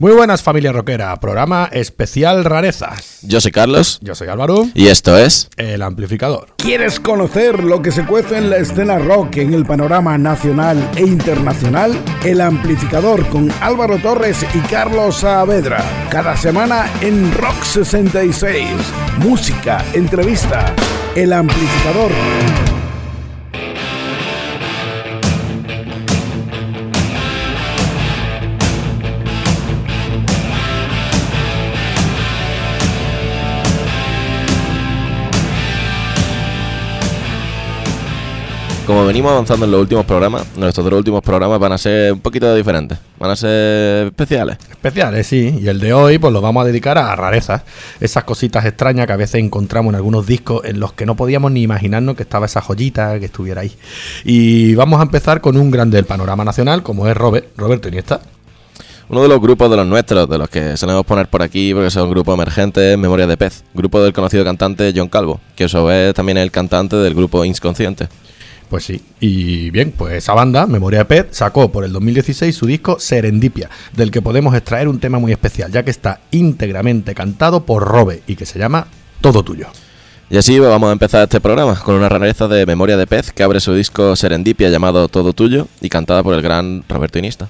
Muy buenas familia rockera, programa especial rarezas. Yo soy Carlos. Yo soy Álvaro. Y esto es El Amplificador. ¿Quieres conocer lo que se cuece en la escena rock en el panorama nacional e internacional? El Amplificador con Álvaro Torres y Carlos Saavedra. Cada semana en Rock 66. Música, entrevista. El Amplificador. Como venimos avanzando en los últimos programas, nuestros dos últimos programas van a ser un poquito diferentes. Van a ser especiales. Especiales, sí. Y el de hoy, pues lo vamos a dedicar a rarezas. Esas cositas extrañas que a veces encontramos en algunos discos en los que no podíamos ni imaginarnos que estaba esa joyita que estuviera ahí. Y vamos a empezar con un grande del panorama nacional, como es Robert, Roberto Iniesta. Uno de los grupos de los nuestros, de los que solemos poner por aquí, porque son un grupo emergente, Memoria de Pez, grupo del conocido cantante John Calvo, que eso es también el cantante del grupo Inconsciente. Pues sí, y bien, pues esa banda, Memoria Pez, sacó por el 2016 su disco Serendipia, del que podemos extraer un tema muy especial, ya que está íntegramente cantado por Robe y que se llama Todo Tuyo. Y así vamos a empezar este programa con una rareza de Memoria de Pez que abre su disco Serendipia llamado Todo Tuyo y cantada por el gran Roberto Inista.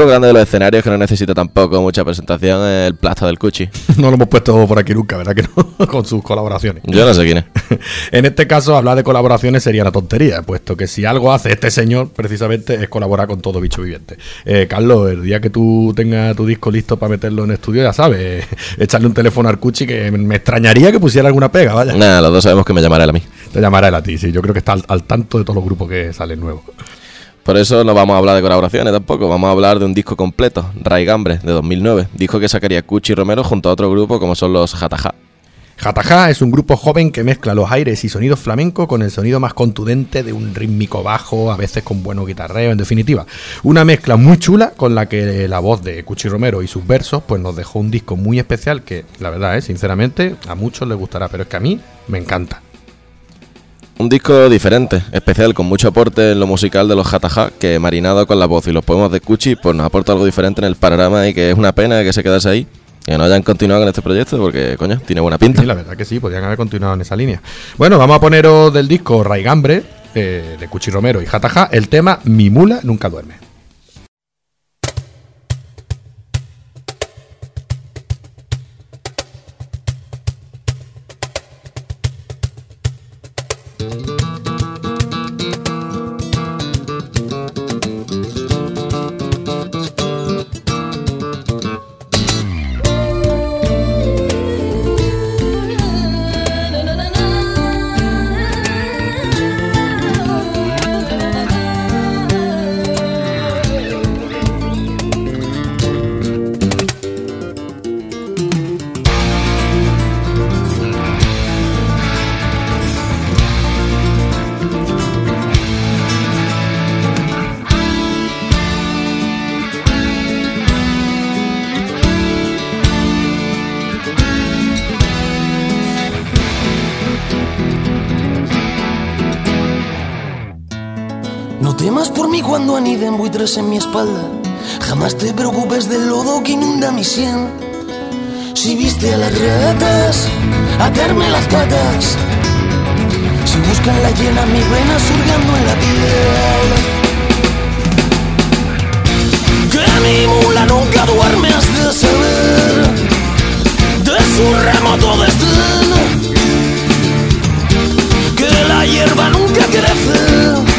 Otro grande de los escenarios que no necesita tampoco mucha presentación es el Plasta del Cuchi. no lo hemos puesto por aquí nunca, ¿verdad que no? Con sus colaboraciones. Yo no sé quién es. en este caso, hablar de colaboraciones sería una tontería, puesto que si algo hace este señor, precisamente, es colaborar con todo bicho viviente. Eh, Carlos, el día que tú tengas tu disco listo para meterlo en estudio, ya sabes, echarle un teléfono al Cuchi que me extrañaría que pusiera alguna pega, vaya. Nada, los dos sabemos que me llamará él a mí. Te llamará él a ti, sí. Yo creo que está al, al tanto de todos los grupos que salen nuevos. Por eso no vamos a hablar de colaboraciones tampoco, vamos a hablar de un disco completo, Raigambre, de 2009, disco que sacaría Cuchi Romero junto a otro grupo como son los Jataja. Jataja es un grupo joven que mezcla los aires y sonidos flamenco con el sonido más contundente de un rítmico bajo, a veces con buenos guitarreo, en definitiva. Una mezcla muy chula con la que la voz de Cuchi Romero y sus versos pues nos dejó un disco muy especial que, la verdad, es, sinceramente, a muchos les gustará, pero es que a mí me encanta. Un disco diferente, especial, con mucho aporte en lo musical de los Jataja, que marinado con la voz y los poemas de Cuchi, pues nos aporta algo diferente en el panorama y que es una pena que se quedase ahí, que no hayan continuado con este proyecto, porque, coño, tiene buena pinta. Sí, la verdad que sí, podrían haber continuado en esa línea. Bueno, vamos a poneros del disco Raigambre, eh, de Cuchi Romero y Jataja, el tema Mi mula nunca duerme. En mi espalda. Jamás te preocupes del lodo que inunda mi sien. Si viste a las ratas atarme las patas. Si buscan la llena mi vena surgando en la piel. Que mi mula nunca duerme has de saber de su remoto desdén. Que la hierba nunca crece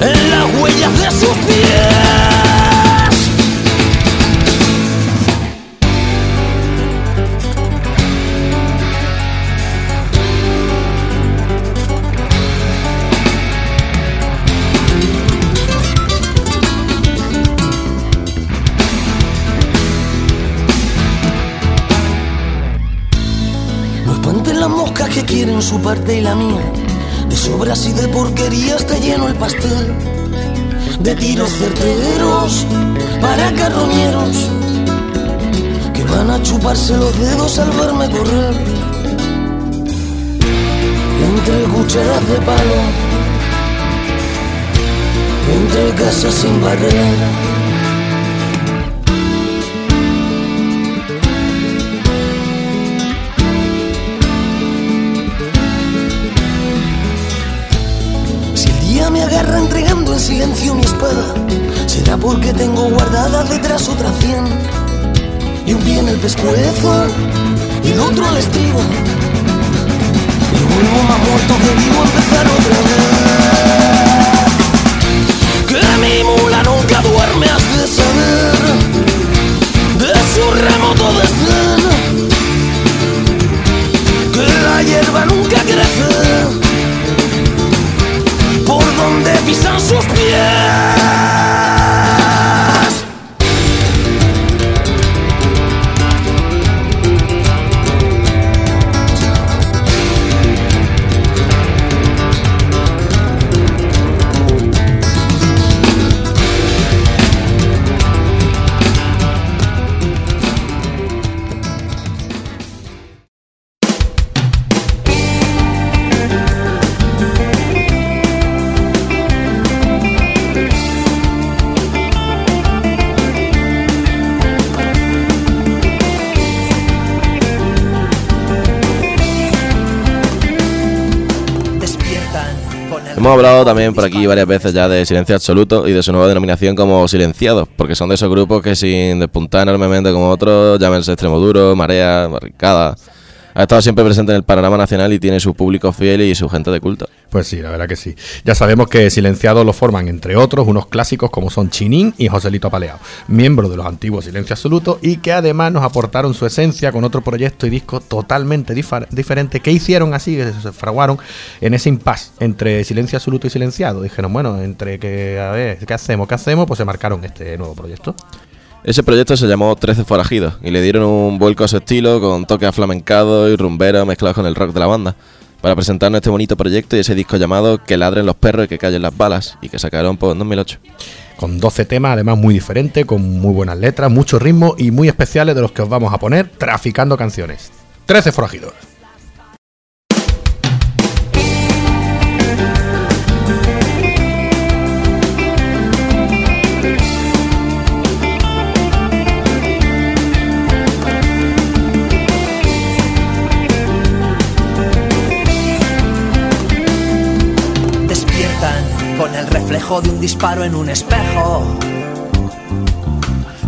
en las huellas de sus pies. No espanten las moscas que quieren su parte y la mía. De sobras y de porquerías está lleno el pastel. De tiros certeros para carroñeros que van a chuparse los dedos al verme correr. Entre cucharas de palo, entre casas sin barrera. Me agarra entregando en silencio mi espada, será porque tengo guardada detrás otra cien. Y un pie en el pescuezo y el otro al estribo. Y vuelvo más muerto que vivo a empezar otra vez. Que mi mula nunca duerme, has de saber de su remoto desdén. Que la hierba nunca crece donde pisan sus Hemos hablado también por aquí varias veces ya de Silencio Absoluto y de su nueva denominación como Silenciados, porque son de esos grupos que sin despuntar enormemente como otros, llámense Extremo Duro, Marea, Barricada, ha estado siempre presente en el panorama nacional y tiene su público fiel y su gente de culto. Pues sí, la verdad que sí. Ya sabemos que Silenciados lo forman, entre otros, unos clásicos como son Chinín y Joselito Apaleado, miembros de los antiguos Silencio Absoluto y que además nos aportaron su esencia con otro proyecto y disco totalmente diferente que hicieron así, que se fraguaron en ese impasse entre Silencio Absoluto y Silenciado. Dijeron, bueno, entre que, a ver, ¿qué hacemos? ¿Qué hacemos? Pues se marcaron este nuevo proyecto. Ese proyecto se llamó Trece Forajidos y le dieron un vuelco a su estilo con toques aflamencados y rumbero mezclados con el rock de la banda para presentarnos este bonito proyecto y ese disco llamado Que ladren los perros y que callen las balas y que sacaron por 2008. Con 12 temas, además muy diferentes, con muy buenas letras, mucho ritmo y muy especiales de los que os vamos a poner traficando canciones. 13 forajidos. De un disparo en un espejo.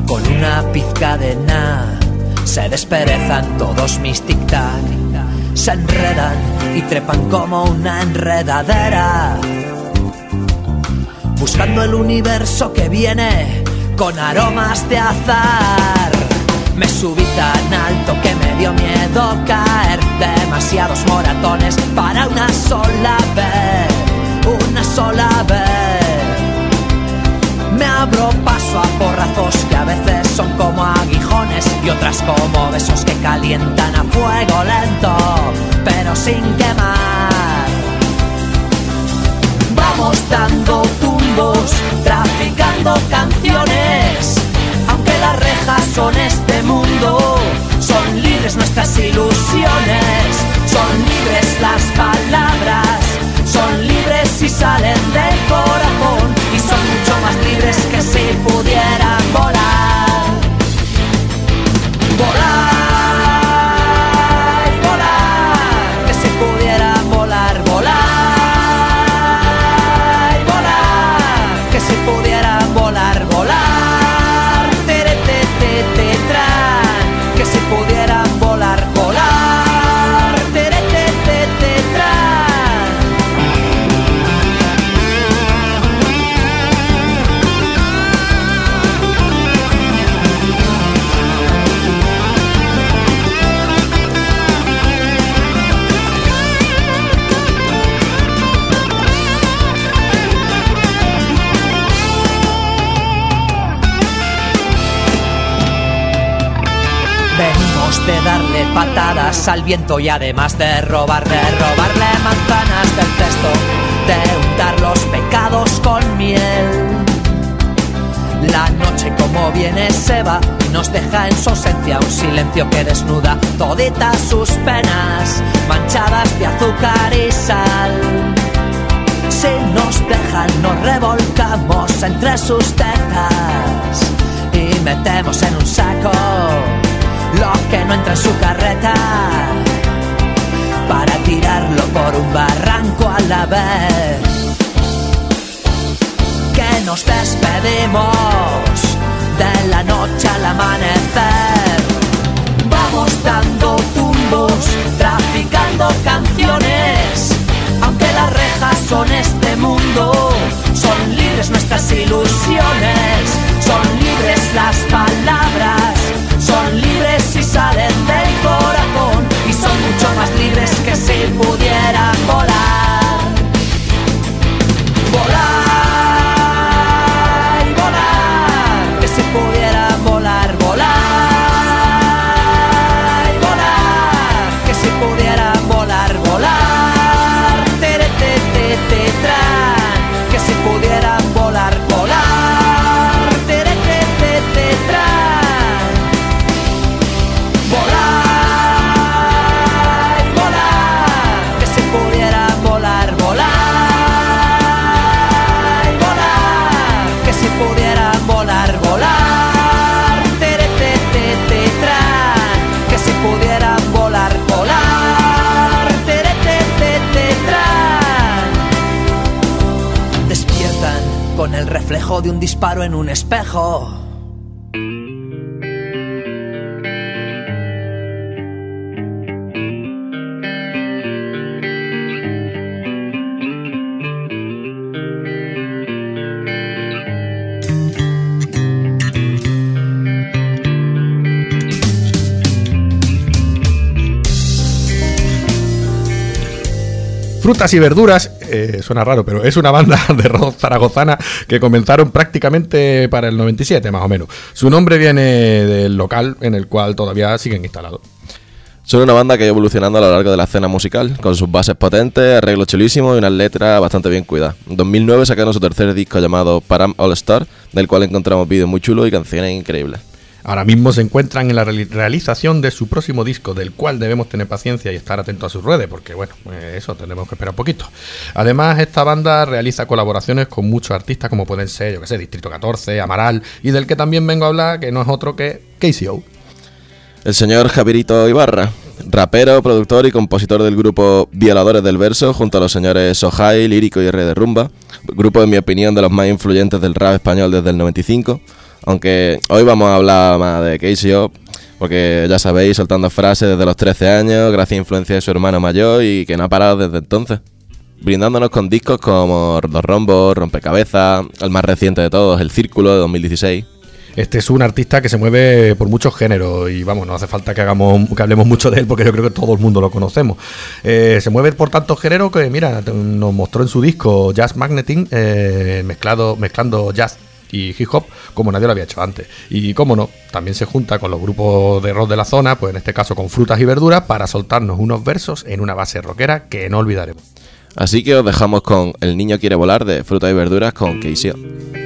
Con una pizca de nada se desperezan todos mis tic-tac. Se enredan y trepan como una enredadera. Buscando el universo que viene con aromas de azar. Me subí tan alto que me dio miedo caer. Demasiados moratones para una sola vez. Una sola vez. Me abro paso a porrazos que a veces son como aguijones y otras como besos que calientan a fuego lento, pero sin quemar. Vamos dando tumbos, traficando canciones, aunque las rejas son este mundo, son libres nuestras ilusiones, son libres las palabras, son libres y salen del patadas al viento y además de robarle, robarle manzanas del cesto, de untar los pecados con miel. La noche como viene se va y nos deja en su ausencia un silencio que desnuda toditas sus penas, manchadas de azúcar y sal. Si nos dejan nos revolcamos entre sus tetas y metemos en un saco lo que no entra en su carreta para tirarlo por un barranco a la vez. Que nos despedimos de la noche al amanecer. Vamos dando tumbos, traficando canciones. Aunque las rejas son este mundo, son libres nuestras ilusiones, son libres las palabras son libres y salen del corazón y son mucho más libres que si pudieran volar. Reflejo de un disparo en un espejo. Frutas y verduras, eh, suena raro, pero es una banda de rock zaragozana que comenzaron prácticamente para el 97, más o menos. Su nombre viene del local en el cual todavía siguen instalados. Son una banda que ha evolucionando a lo largo de la escena musical, con sus bases potentes, arreglos chulísimos y unas letras bastante bien cuidadas. En 2009 sacaron su tercer disco llamado Param All Star, del cual encontramos vídeos muy chulos y canciones increíbles. Ahora mismo se encuentran en la reali- realización de su próximo disco, del cual debemos tener paciencia y estar atentos a sus redes, porque bueno, eh, eso tendremos que esperar un poquito. Además, esta banda realiza colaboraciones con muchos artistas, como pueden ser, yo que sé, Distrito 14, Amaral, y del que también vengo a hablar, que no es otro que KCO. El señor Javierito Ibarra, rapero, productor y compositor del grupo Violadores del Verso, junto a los señores Sohai, Lírico y R de Rumba, grupo en mi opinión de los más influyentes del rap español desde el 95, aunque hoy vamos a hablar más de KCO, porque ya sabéis, soltando frases desde los 13 años, gracias a influencia de su hermano mayor y que no ha parado desde entonces. Brindándonos con discos como Los Rombos, Rompecabezas, el más reciente de todos, El Círculo de 2016. Este es un artista que se mueve por muchos géneros y vamos, no hace falta que hagamos que hablemos mucho de él porque yo creo que todo el mundo lo conocemos. Eh, se mueve por tantos géneros que, mira, nos mostró en su disco Jazz Magneting, eh, mezclado, mezclando jazz y hip hop como nadie lo había hecho antes. Y cómo no, también se junta con los grupos de rock de la zona, pues en este caso con frutas y verduras, para soltarnos unos versos en una base rockera que no olvidaremos. Así que os dejamos con El niño quiere volar de frutas y verduras con KCO.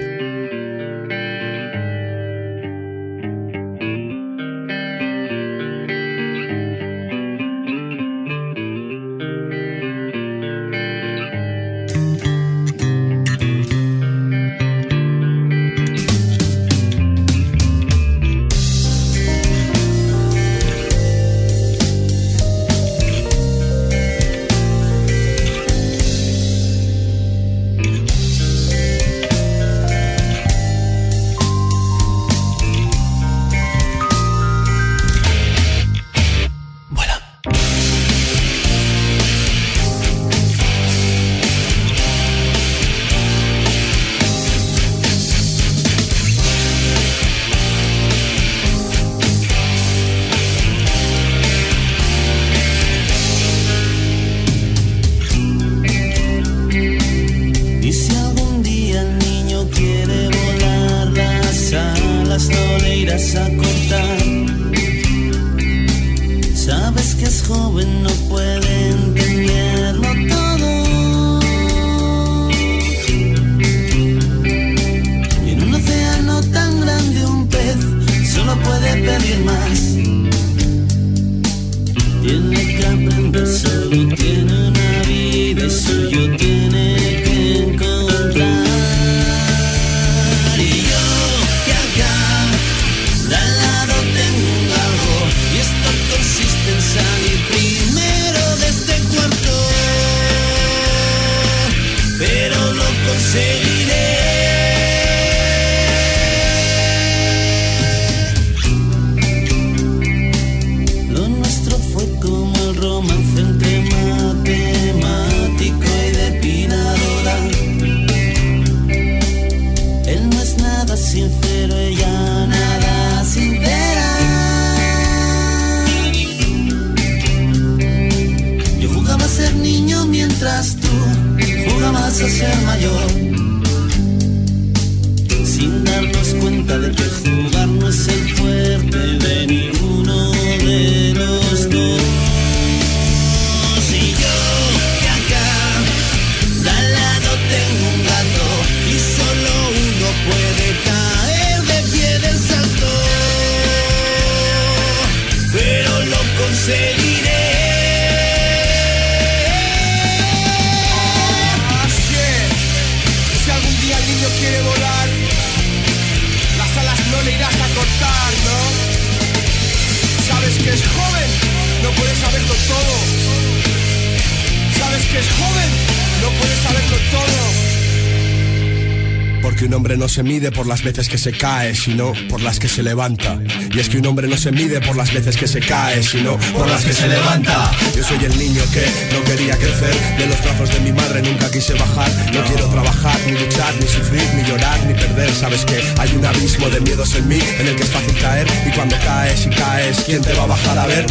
Se mide por las veces que se cae, sino por las que se levanta. Y es que un hombre no se mide por las veces que se cae, sino por las que se levanta. Yo soy el niño que no quería crecer, de los brazos de mi madre nunca quise bajar. No quiero trabajar, ni luchar, ni sufrir, ni llorar, ni perder. Sabes que hay un abismo de miedos en mí, en el que es fácil caer. Y cuando caes y caes, ¿quién te va a bajar a ver?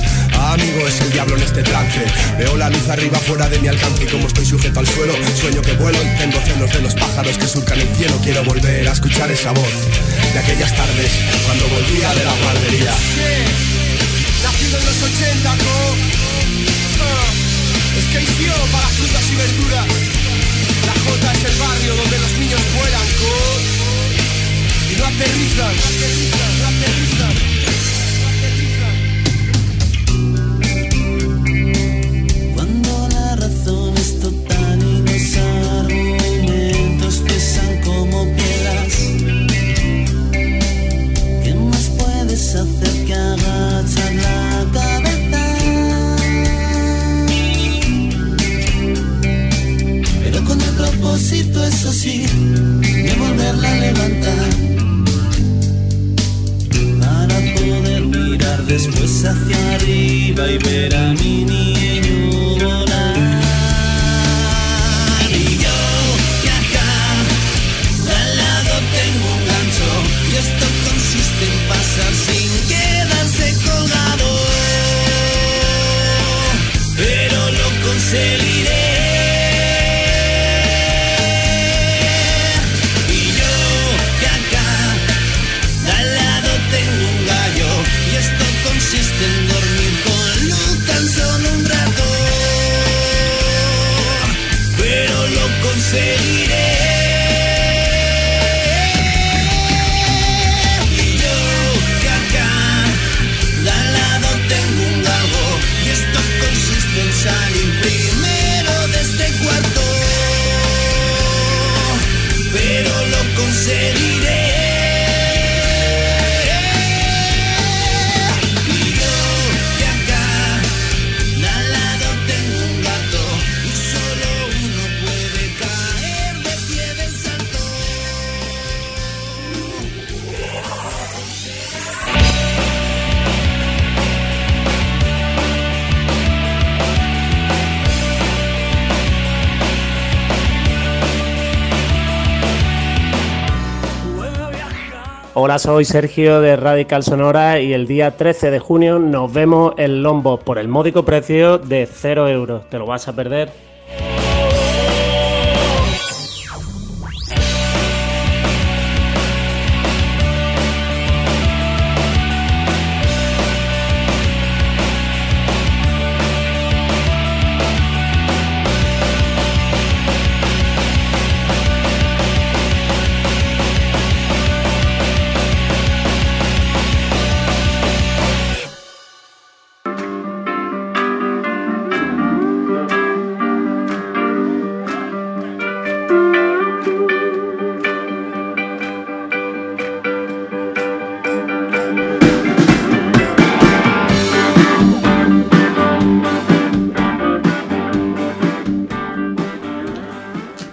Amigo, es el diablo en este trance. Veo la luz arriba fuera de mi alcance y como estoy sujeto al suelo, sueño que vuelo y tengo celos de los pájaros que surcan el cielo. Quiero volver a escuchar esa voz de aquellas tardes cuando volvía de la guardería. Nacido en los 80, co. Ah, es que hició para frutas y verduras. La J es el barrio donde los niños vuelan, co. Y no aterrizan, no aterrizan, no aterrizan. Hola, soy Sergio de Radical Sonora y el día 13 de junio nos vemos en Lombo por el módico precio de 0 euros. ¿Te lo vas a perder?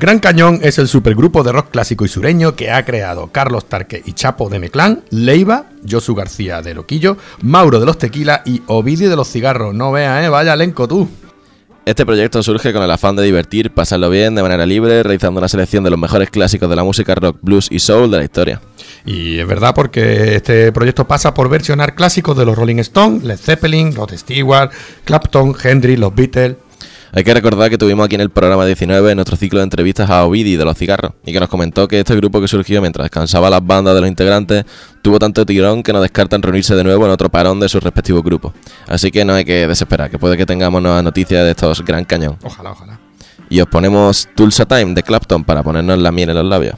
Gran Cañón es el supergrupo de rock clásico y sureño que ha creado Carlos Tarque y Chapo de Meclán, Leiva, Josu García de Loquillo, Mauro de los Tequila y Ovidio de los Cigarros. No veas, eh, vaya elenco tú. Este proyecto surge con el afán de divertir, pasarlo bien de manera libre, realizando una selección de los mejores clásicos de la música rock, blues y soul de la historia. Y es verdad porque este proyecto pasa por versionar clásicos de los Rolling Stones, Led Zeppelin, Rod Stewart, Clapton, Hendrix, los Beatles. Hay que recordar que tuvimos aquí en el programa 19 en nuestro ciclo de entrevistas a Ovidi de los cigarros y que nos comentó que este grupo que surgió mientras descansaba las bandas de los integrantes tuvo tanto tirón que no descartan reunirse de nuevo en otro parón de sus respectivos grupos. Así que no hay que desesperar, que puede que tengamos nuevas noticias de estos gran cañón. Ojalá, ojalá. Y os ponemos Tulsa Time de Clapton para ponernos la miel en los labios.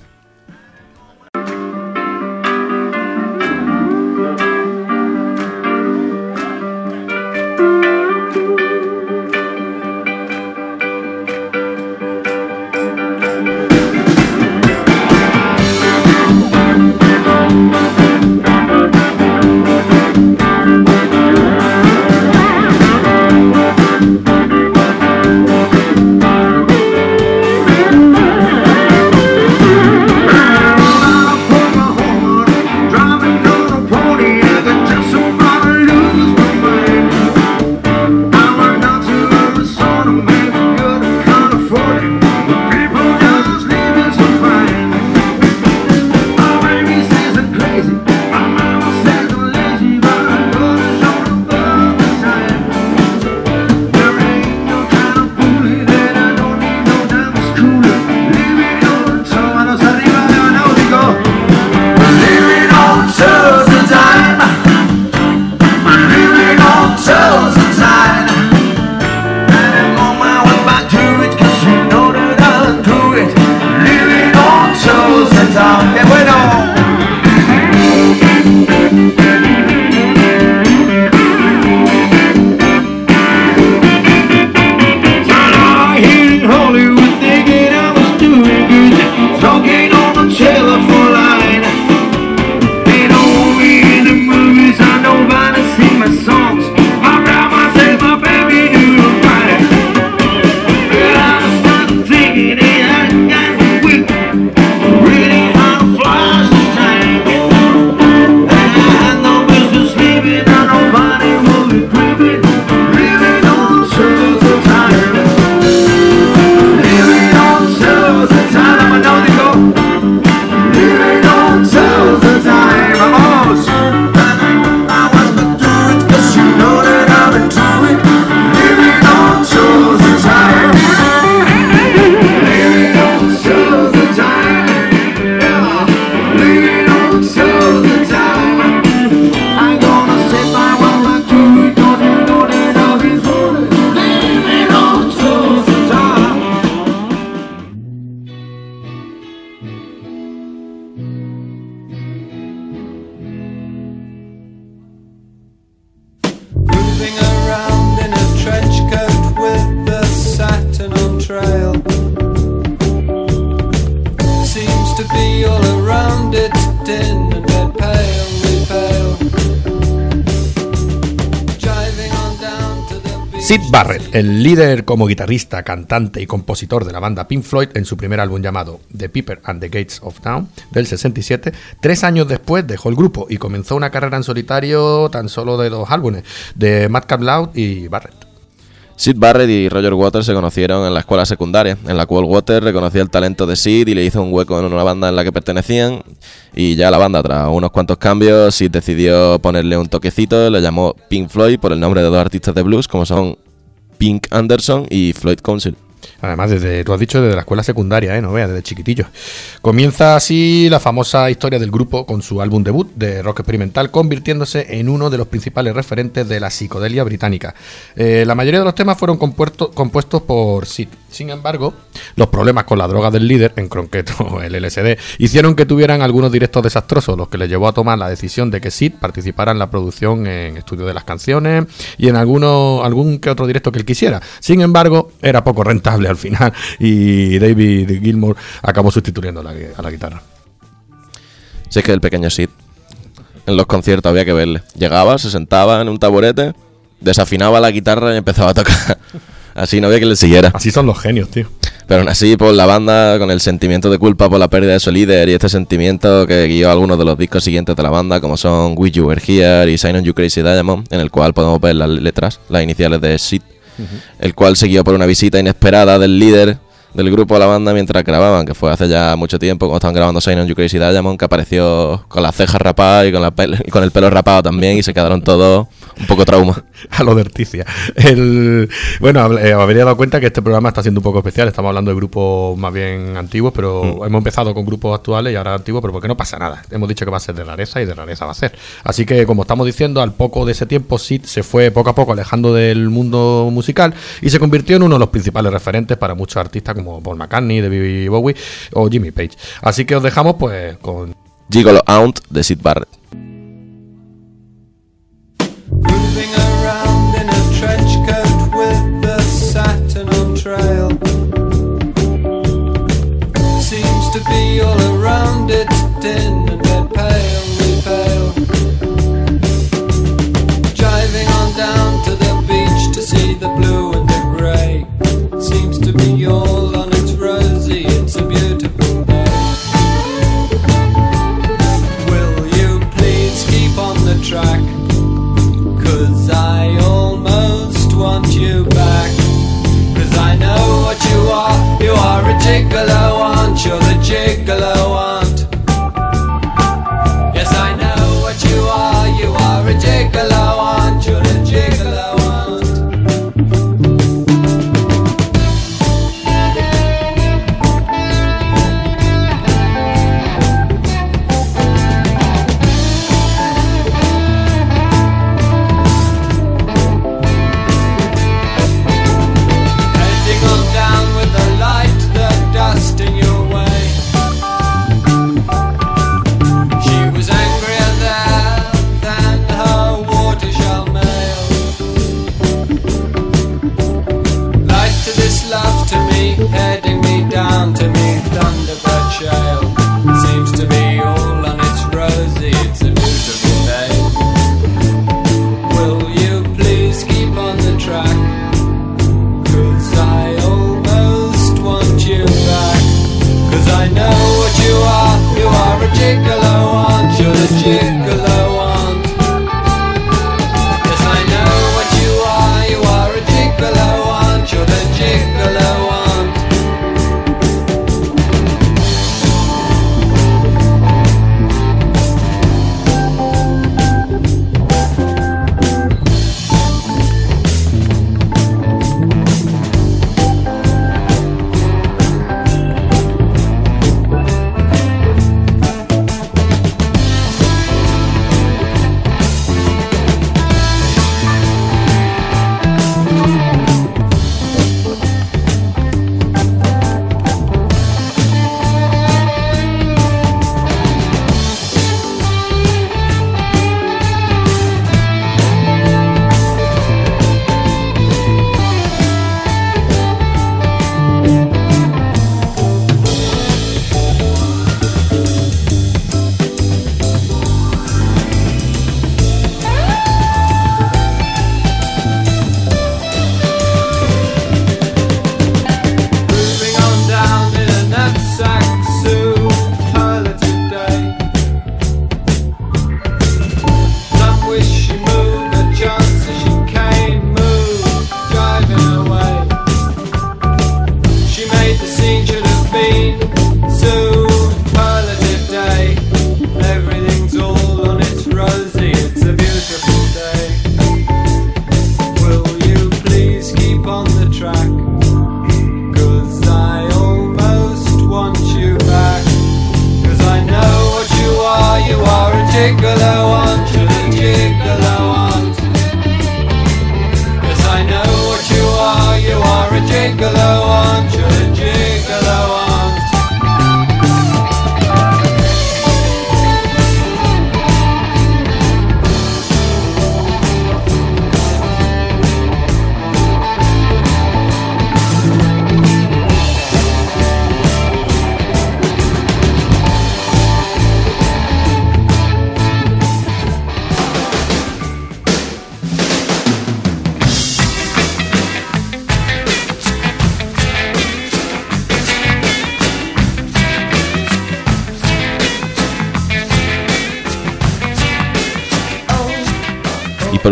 Sid Barrett, el líder como guitarrista, cantante y compositor de la banda Pink Floyd en su primer álbum llamado The Piper and the Gates of Town del 67, tres años después dejó el grupo y comenzó una carrera en solitario tan solo de dos álbumes, de Madcap Loud y Barrett. Sid Barrett y Roger Waters se conocieron en la escuela secundaria, en la cual Waters reconocía el talento de Sid y le hizo un hueco en una banda en la que pertenecían. Y ya la banda, tras unos cuantos cambios, Sid decidió ponerle un toquecito, le llamó Pink Floyd por el nombre de dos artistas de blues, como son Pink Anderson y Floyd Council. Además, desde, tú has dicho desde la escuela secundaria, ¿eh? No veas, desde chiquitillo. Comienza así la famosa historia del grupo con su álbum debut de rock experimental, convirtiéndose en uno de los principales referentes de la psicodelia británica. Eh, la mayoría de los temas fueron compuesto- compuestos por Sid. Sin embargo, los problemas con la droga del líder, en concreto el LSD, hicieron que tuvieran algunos directos desastrosos, los que les llevó a tomar la decisión de que Sid participara en la producción en estudio de las canciones y en alguno, algún que otro directo que él quisiera. Sin embargo, era poco rentable al final y David Gilmour acabó sustituyendo la, a la guitarra. Si es que el pequeño Sid, en los conciertos había que verle. Llegaba, se sentaba en un taburete, desafinaba la guitarra y empezaba a tocar. Así no había que le siguiera. Así son los genios, tío. Pero aún así, por la banda, con el sentimiento de culpa por la pérdida de su líder y este sentimiento que guió algunos de los discos siguientes de la banda, como son With You Were Here y Sign on You Crazy Diamond, en el cual podemos ver las letras, las iniciales de Sid, el cual siguió por una visita inesperada del líder del grupo a la banda mientras grababan, que fue hace ya mucho tiempo, cuando estaban grabando Sign on You Crazy Diamond, que apareció con las cejas rapadas y con, la y con el pelo rapado también, y se quedaron todos un poco trauma. a lo de Articia. El, bueno, eh, habría dado cuenta que este programa está siendo un poco especial. Estamos hablando de grupos más bien antiguos, pero hemos empezado con grupos actuales y ahora antiguos, pero porque no pasa nada. Hemos dicho que va a ser de rareza y de rareza va a ser. Así que, como estamos diciendo, al poco de ese tiempo, Sid se fue poco a poco alejando del mundo musical y se convirtió en uno de los principales referentes para muchos artistas como Paul McCartney, David Bowie o Jimmy Page. Así que os dejamos pues con Gigolo Aunt de Sid Barrett.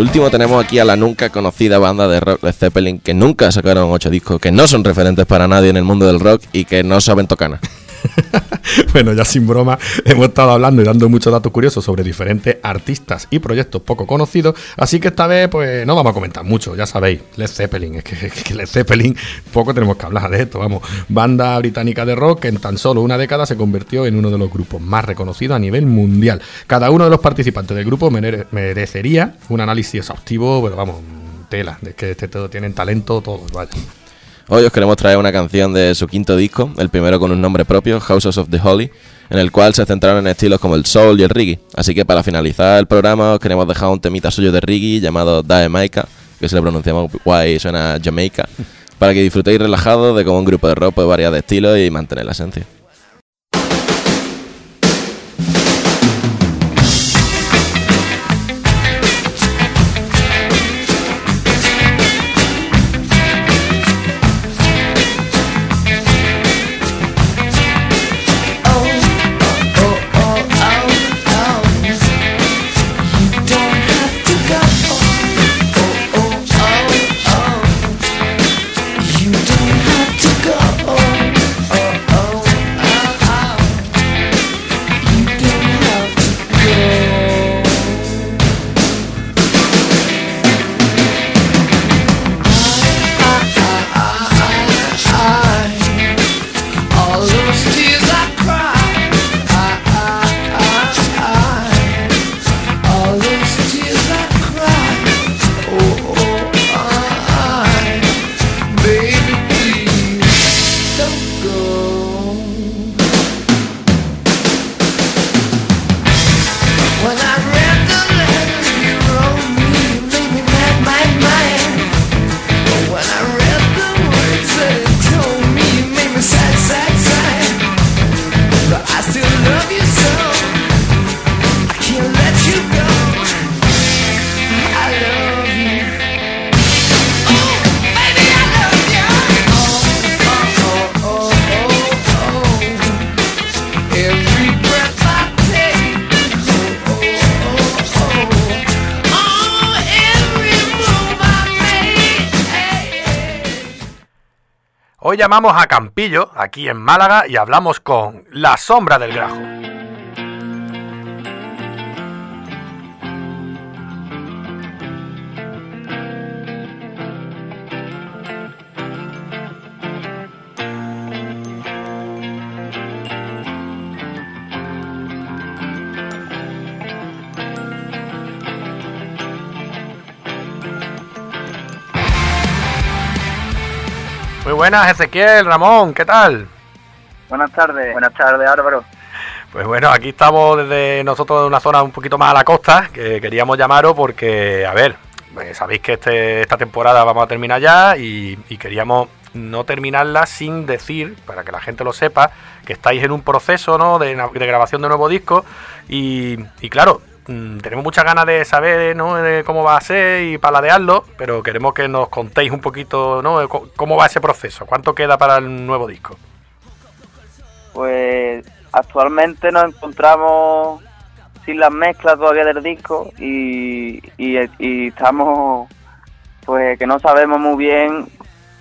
Último tenemos aquí a la nunca conocida banda de rock Led Zeppelin que nunca sacaron ocho discos, que no son referentes para nadie en el mundo del rock y que no saben tocar nada. Bueno, ya sin broma, hemos estado hablando y dando muchos datos curiosos sobre diferentes artistas y proyectos poco conocidos, así que esta vez pues no vamos a comentar mucho, ya sabéis, Led Zeppelin, es que, es Led Zeppelin poco tenemos que hablar de esto, vamos, banda británica de rock que en tan solo una década se convirtió en uno de los grupos más reconocidos a nivel mundial. Cada uno de los participantes del grupo mere- merecería un análisis exhaustivo, pero vamos, tela, de que este todo tienen talento todos, vaya. Hoy os queremos traer una canción de su quinto disco, el primero con un nombre propio, Houses of the Holy, en el cual se centraron en estilos como el soul y el reggae. Así que para finalizar el programa os queremos dejar un temita suyo de reggae llamado Jamaica, que si lo pronunciamos guay suena Jamaica, para que disfrutéis relajados de cómo un grupo de rock puede variar de estilo y mantener la esencia. Llamamos a Campillo, aquí en Málaga, y hablamos con La Sombra del Grajo. Buenas, Ezequiel, Ramón, ¿qué tal? Buenas tardes. Buenas tardes, Álvaro. Pues bueno, aquí estamos desde nosotros de una zona un poquito más a la costa, que queríamos llamaros porque, a ver, pues sabéis que este- esta temporada vamos a terminar ya y, y queríamos no terminarla sin decir, para que la gente lo sepa, que estáis en un proceso ¿no? de, grabación de nuevo disco y, y claro, mm, tenemos muchas ganas de saber ¿no? cómo va a ser y paladearlo, pero queremos que nos contéis un poquito ¿no? cómo va ese proceso, cuánto queda para el nuevo disco. Pues actualmente nos encontramos sin las mezclas todavía del disco y, y, y estamos, pues que no sabemos muy bien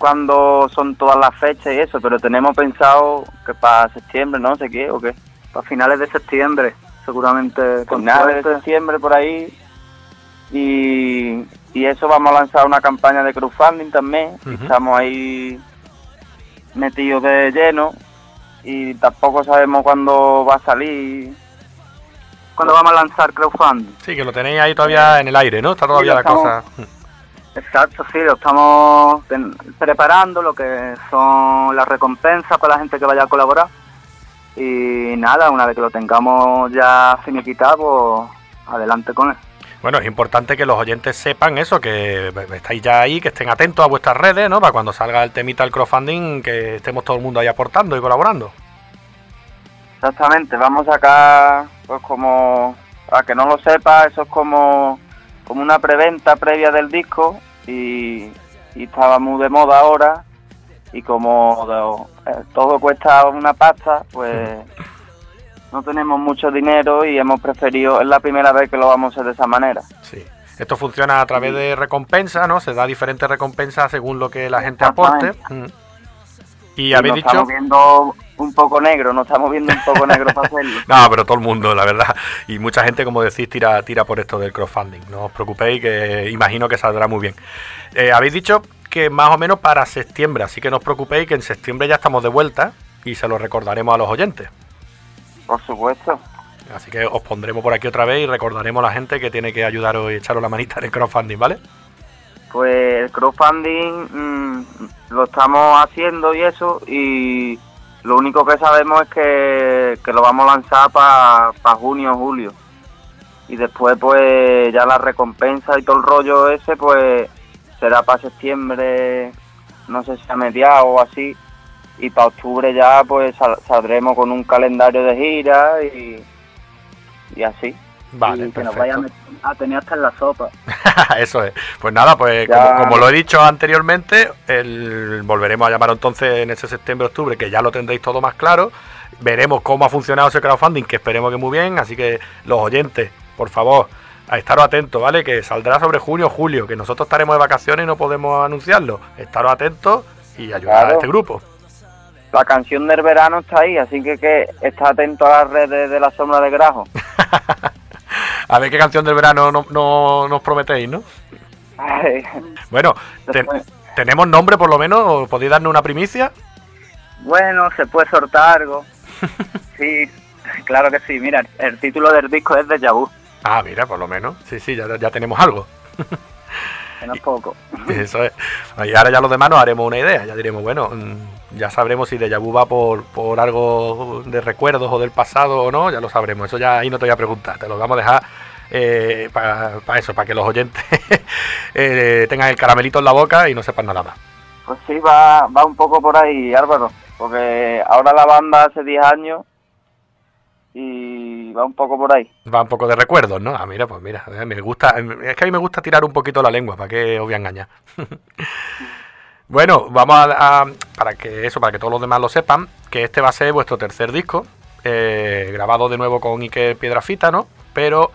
cuándo son todas las fechas y eso, pero tenemos pensado que para septiembre, no sé qué, o qué, para finales de septiembre, seguramente finales de septiembre por ahí. Y, y eso vamos a lanzar una campaña de crowdfunding también, y Ujú. estamos ahí metidos de lleno y tampoco sabemos cuándo va a salir, cuándo vamos a lanzar crowdfunding. Sí, que lo tenéis ahí todavía en el aire, ¿no? Está todavía la estamos- cosa... Exacto, sí, lo estamos preparando, lo que son las recompensas para la gente que vaya a colaborar. Y nada, una vez que lo tengamos ya finiquitado, pues adelante con él. Bueno, es importante que los oyentes sepan eso, que estáis ya ahí, que estén atentos a vuestras redes, ¿no? Para cuando salga el temita del crowdfunding, que estemos todo el mundo ahí aportando y colaborando. Exactamente, vamos a sacar, pues como, a que no lo sepa, eso es como, como una preventa previa del disco y, y estaba muy de moda ahora y como eh, todo cuesta una pasta, pues no tenemos mucho dinero y hemos preferido, es la primera vez que lo vamos a hacer de esa manera. Sí. Esto funciona a través de recompensa, ¿no? Se da diferentes recompensas según lo que la gente aporte. Mm. Y Y habéis nos dicho... estamos viendo un poco negro, nos estamos viendo un poco negro para hacerlo. No, pero todo el mundo, la verdad. Y mucha gente, como decís, tira, tira por esto del crowdfunding. No os preocupéis, que imagino que saldrá muy bien. Eh, habéis dicho que más o menos para septiembre, así que no os preocupéis, que en septiembre ya estamos de vuelta y se lo recordaremos a los oyentes. Por supuesto. Así que os pondremos por aquí otra vez y recordaremos a la gente que tiene que ayudaros y echaros la manita en el crowdfunding, ¿vale? Pues el crowdfunding mm, lo estamos haciendo y eso, y lo único que sabemos es que, que lo vamos a lanzar para junio o julio. Y después pues ya la recompensa y todo el rollo ese pues será para septiembre, no sé si a mediados o así. Y para octubre ya pues sal- saldremos con un calendario de gira y, y así. Vale, y que nos vayan a tener hasta en la sopa. Eso es. Pues nada, pues como lo he dicho anteriormente, el, volveremos a llamar entonces en ese septiembre-octubre, que ya lo tendréis todo más claro. Veremos cómo ha funcionado ese crowdfunding, que esperemos que muy bien. Así que los oyentes, por favor, a estaros atentos, ¿vale? Que saldrá sobre junio o julio, que nosotros estaremos de vacaciones y no podemos anunciarlo. Estaros atentos y ayudar a este grupo. La canción del verano está ahí, así que, que está atento a las redes de la sombra de Grajo. A ver qué canción del verano no, no- nos prometéis, ¿no? Ay, Bueno, ten- tenemos nombre por lo menos, ¿podéis darnos una primicia? bueno, se puede soltar algo. Sí, claro que sí. Mira, el título del disco es de Vu, Ah, mira, por lo menos. Sí, sí, ya, ya tenemos algo. que no es poco. Eso es. Y ahora ya los demás nos haremos una idea. Ya diremos, bueno, mm, ya sabremos si Deja Vu va por, por algo de recuerdos o del pasado o no. Ya lo sabremos. Eso ya ahí no te voy a preguntar. Te lo vamos a dejar para eso, para que los oyentes eh, tengan el caramelito en la boca y no sepan nada más. Pues sí, va, va un poco por ahí, Álvaro. Porque ahora la banda hace 10 años y va un poco por ahí. Va un poco de recuerdos, ¿no? Ah, mira, pues mira, me gusta, es que a mí me gusta tirar un poquito la lengua, ¿para qué os voy a engañar? bueno, vamos a, para que eso, para que todos los demás lo sepan, que este va a ser vuestro tercer disco, eh, grabado de nuevo con Ike Piedrafita, ¿no? Pero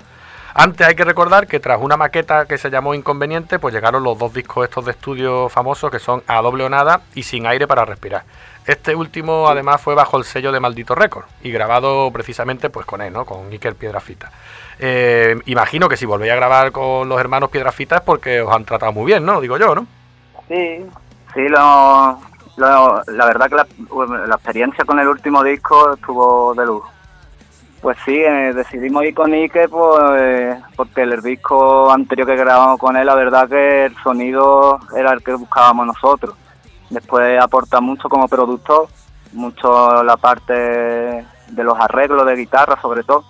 antes hay que recordar que tras una maqueta que se llamó Inconveniente, pues llegaron los dos discos estos de estudio famosos que son A Doble o Nada y Sin Aire para Respirar. Este último además fue bajo el sello de Maldito Record y grabado precisamente pues con él, ¿no? Con Iker Piedrafita. Eh, imagino que si volvéis a grabar con los hermanos Piedrafita es porque os han tratado muy bien, ¿no? Digo yo, ¿no? Sí, sí, lo, lo- la verdad que la, la experiencia con el último disco estuvo de lujo. Pues sí, eh, decidimos ir con Ike pues, porque el disco anterior que grabamos con él, la verdad que el sonido era el que buscábamos nosotros. Después aporta mucho como productor, mucho la parte de los arreglos de guitarra sobre todo,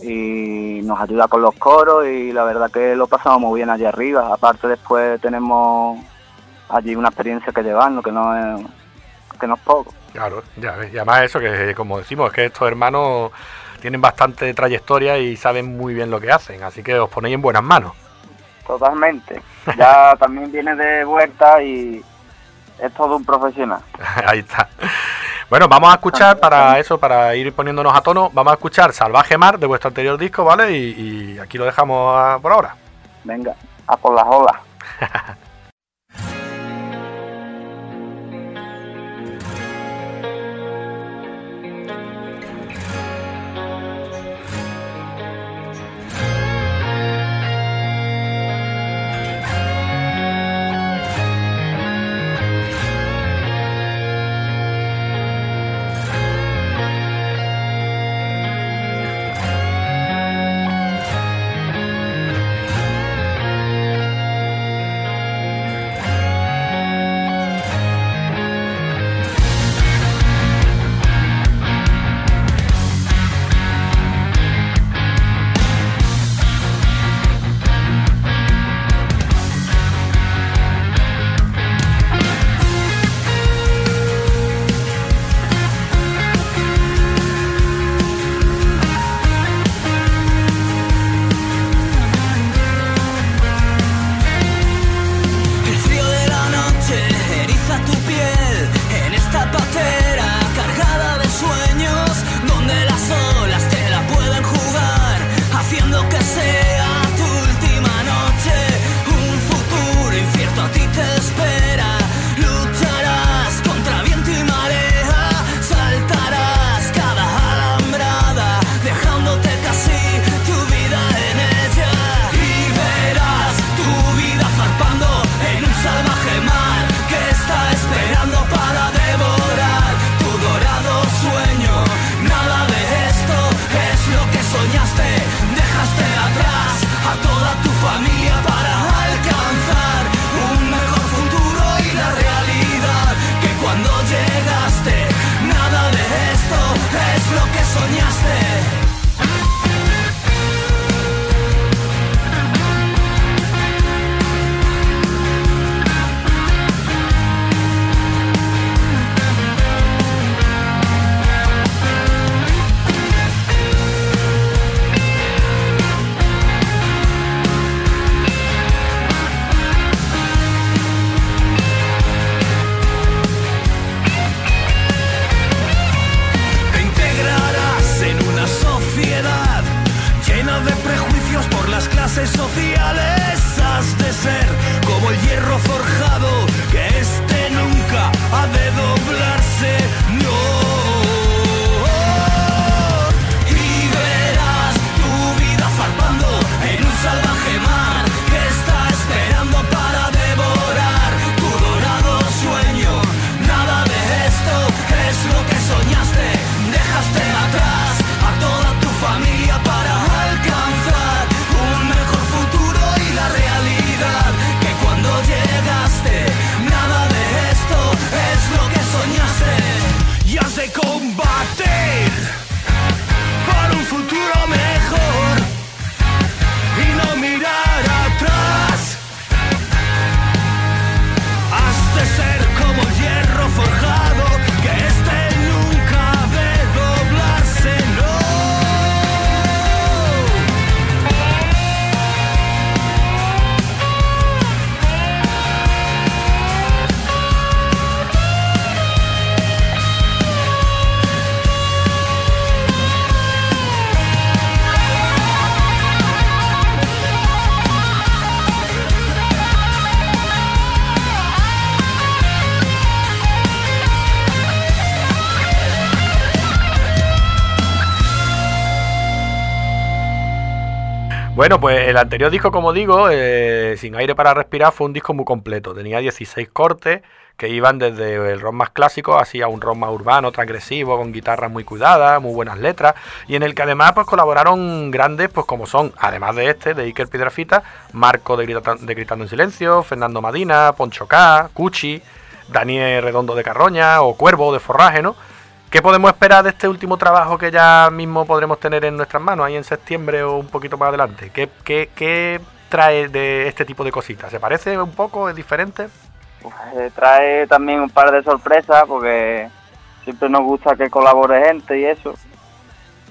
y nos ayuda con los coros y la verdad que lo pasamos muy bien allí arriba. Aparte después tenemos allí una experiencia que llevarnos, que no es, que no es poco. Claro, ya ves. Y además eso que como decimos, es que estos hermanos tienen bastante trayectoria y saben muy bien lo que hacen, así que os ponéis en buenas manos. Totalmente. Ya también viene de vuelta y es todo un profesional. Ahí está. Bueno, vamos a escuchar para eso, para ir poniéndonos a tono, vamos a escuchar Salvaje Mar de vuestro anterior disco, ¿vale? Y, y aquí lo dejamos ah, por ahora. Venga, a por las olas. Bueno, pues el anterior disco, como digo, eh, Sin aire para respirar, fue un disco muy completo. Tenía 16 cortes que iban desde el rock más clásico hacia un rock más urbano, transgresivo, con guitarras muy cuidadas, muy buenas letras, y en el que además pues colaboraron grandes, pues como son, además de este, de Iker Piedrafita, Marco de, Grita- de Gritando en Silencio, Fernando Madina, Poncho K, Cuchi, Daniel Redondo de Carroña o Cuervo de Forraje, ¿no? ¿Qué podemos esperar de este último trabajo que ya mismo podremos tener en nuestras manos, ahí en septiembre o un poquito más adelante? ¿Qué, qué, qué trae de este tipo de cositas? ¿Se parece un poco? ¿Es diferente? Eh, trae también un par de sorpresas porque siempre nos gusta que colabore gente y eso.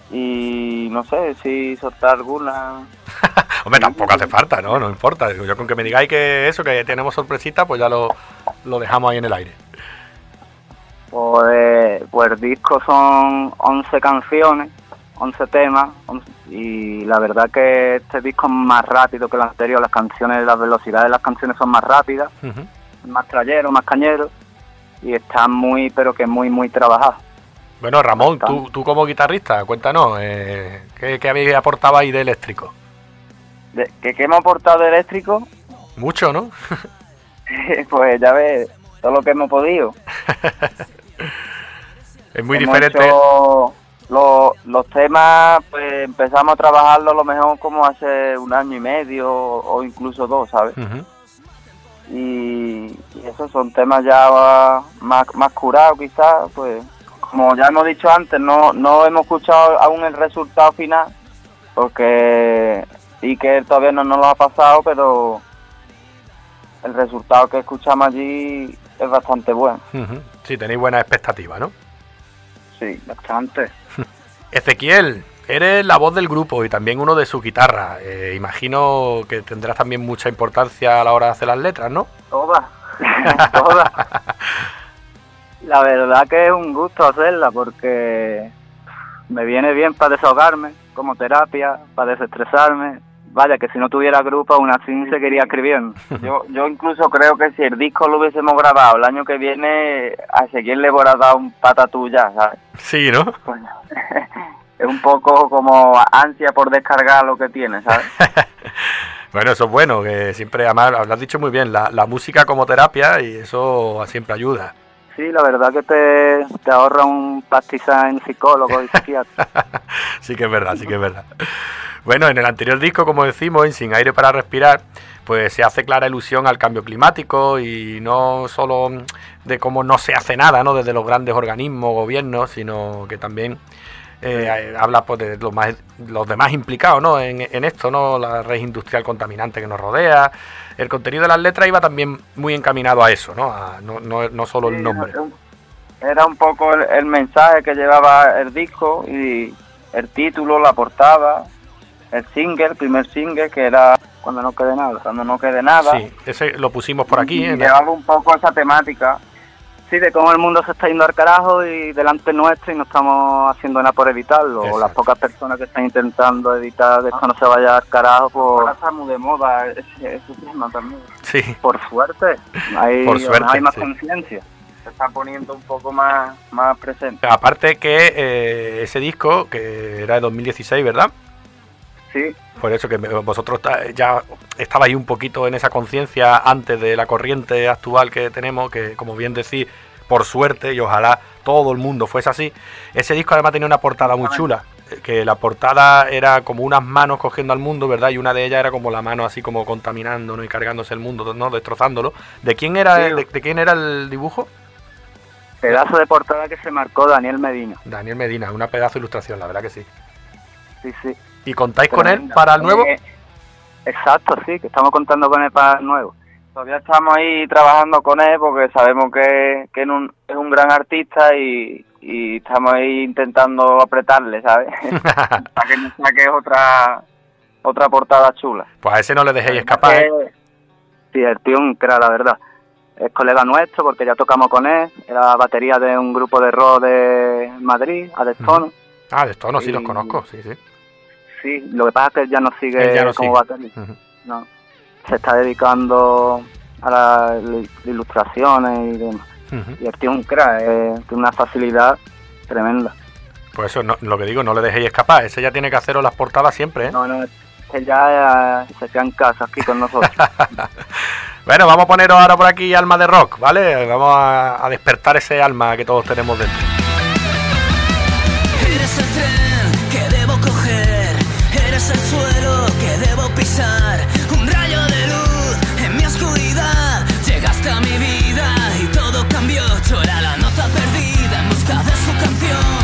Y no sé si soltar alguna. Hombre, tampoco hace falta, ¿no? No importa. Yo con que me digáis que eso, que tenemos sorpresita, pues ya lo, lo dejamos ahí en el aire. Pues, pues el disco son 11 canciones, 11 temas, 11 y la verdad que este disco es más rápido que el anterior, las canciones, las velocidades de las canciones son más rápidas, más trayero, más cañero y está muy, pero que muy, muy trabajado. Bueno, Ramón, tú, tú como guitarrista, cuéntanos, eh, ¿qué, qué habéis aportado ahí de eléctrico? De- ¿Que qué hemos aportado de eléctrico? Mucho, ¿no? pues ya ves, todo lo que hemos podido. Es muy Hemos diferente. hecho los, los temas, pues empezamos a trabajarlo a lo mejor como hace un año y medio o incluso dos, ¿sabes? Y, y esos son temas ya más, más curados quizás, pues como ya hemos dicho antes, no, no hemos escuchado aún el resultado final, porque y que todavía no nos lo ha pasado, pero el resultado que escuchamos allí es bastante bueno. Ujú. Sí, tenéis buenas expectativas, ¿no? Sí, bastante. Ezequiel, eres la voz del grupo y también uno de su guitarra. Eh, imagino que tendrás también mucha importancia a la hora de hacer las letras, ¿no? Todas, todas. La verdad que es un gusto hacerla porque me viene bien para desahogarme, como terapia, para desestresarme. Vaya, que si no tuviera grupo, aún así seguiría escribiendo. Yo, yo incluso creo que si el disco lo hubiésemos grabado el año que viene, a Ezequiel le hubiera dado un patatú ya, ¿sabes? Sí, ¿no? Es un poco como ansia por descargar lo que tiene, ¿sabes? Bueno, eso es bueno, que siempre, además, lo has dicho muy bien, la, la música como terapia y eso siempre ayuda. Sí, la verdad que te, te ahorra un pastizal en psicólogo y psiquiatra. sí que es verdad, sí que es verdad. Bueno, en el anterior disco, como decimos, en Sin Aire para Respirar, pues se hace clara ilusión al cambio climático y no solo de cómo no se hace nada, ¿no? Desde los grandes organismos, gobiernos, sino que también eh, habla pues, de los, más, los demás implicados, ¿no? En, en esto, ¿no? La red industrial contaminante que nos rodea. El contenido de las letras iba también muy encaminado a eso, ¿no? A- no, no, no solo el nombre. Era un poco el, el mensaje que llevaba el disco y el título, la portada, el single, el primer single que era Cuando no quede nada, cuando no quede nada. Sí, ese lo pusimos por aquí. Y la- llevaba un poco esa temática Sí, de cómo el mundo se está yendo al carajo y delante nuestro y no estamos haciendo nada por evitarlo. O las pocas personas que están intentando evitar que esto no se vaya al carajo, pues... Ahora está muy de moda ese, ese tema también. Sí. Por suerte. Hay, Por suerte, hay más sí. conciencia. Se está poniendo un poco más, más presente. Aparte que eh, ese disco, que era de 2016, ¿verdad? Sí, Por eso que vosotros ya estabais un poquito en esa conciencia antes de la corriente actual que tenemos, que como bien decís, por suerte y ojalá todo el mundo fuese así. Ese disco además tenía una portada muy chula, eh, que la portada era como unas manos cogiendo al mundo, ¿verdad? Y una de ellas era como la mano así como contaminándonos y cargándose el mundo, ¿no? Destrozándolo. ¿De quién era, Sí. de, de quién era el dibujo? pedazo de portada que se marcó Daniel Medina. Daniel Medina, una pedazo de ilustración, la verdad que sí. Sí, sí. ¿Y contáis con él para el nuevo? Eh, Exacto, sí, que estamos contando con él para el nuevo. Todavía estamos ahí trabajando con él porque sabemos que, que es, un, es un gran artista y, y estamos ahí intentando apretarle, ¿sabes? para que nos saque otra otra portada chula. Pues a ese no le dejéis escapar. ¿eh? Eh, Sí, el tío un crack, la verdad. Es colega nuestro porque ya tocamos con él. Era batería de un grupo de rock de Madrid, Adestono. Ah, de esto no, sí los conozco, sí, sí. Sí, lo que pasa es que él ya no sigue Él ya no como. Ujú. No. Se está dedicando a las ilustraciones y demás. Y el tío es un crack, eh, tiene una facilidad tremenda. Pues eso, no- lo que digo, no le dejéis escapar. Ese ya tiene que haceros las portadas siempre, ¿eh? No, no, él ya eh, se queda en casa aquí con nosotros. Bueno, vamos a poneros ahora por aquí alma de rock, ¿vale? Vamos a, a despertar ese alma que todos tenemos dentro. Eres el suelo que debo pisar, un rayo de luz en mi oscuridad. Llegaste a mi vida y todo cambió. Era la nota perdida en busca de su canción,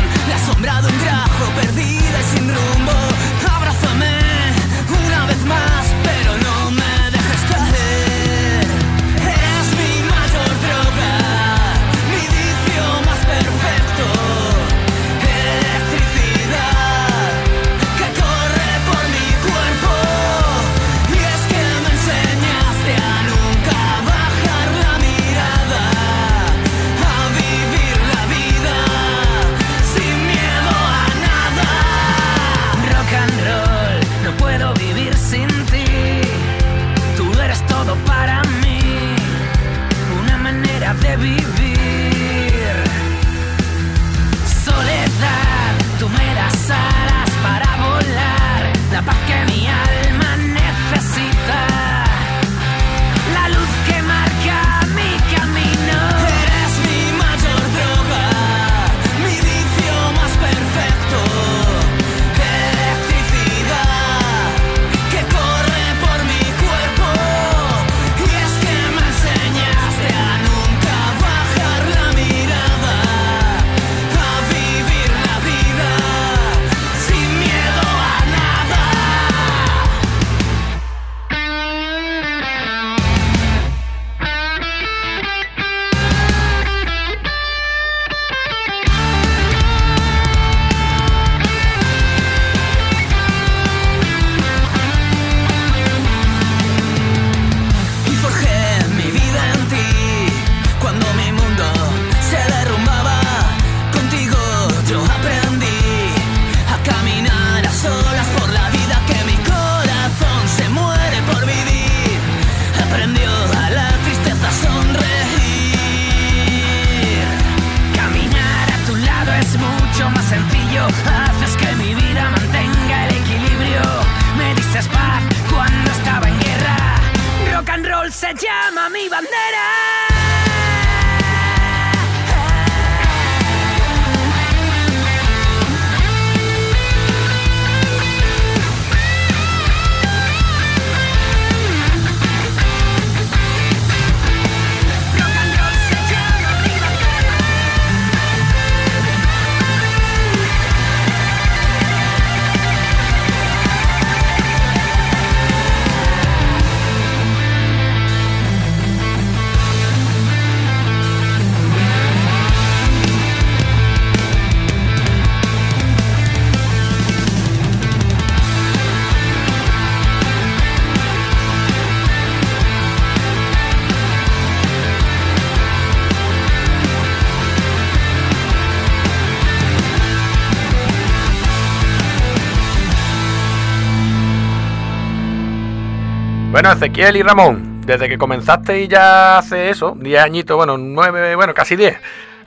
Bueno, Ezequiel y Ramón, desde que comenzaste y ya hace eso, 10 añitos, bueno, 9, bueno, casi 10,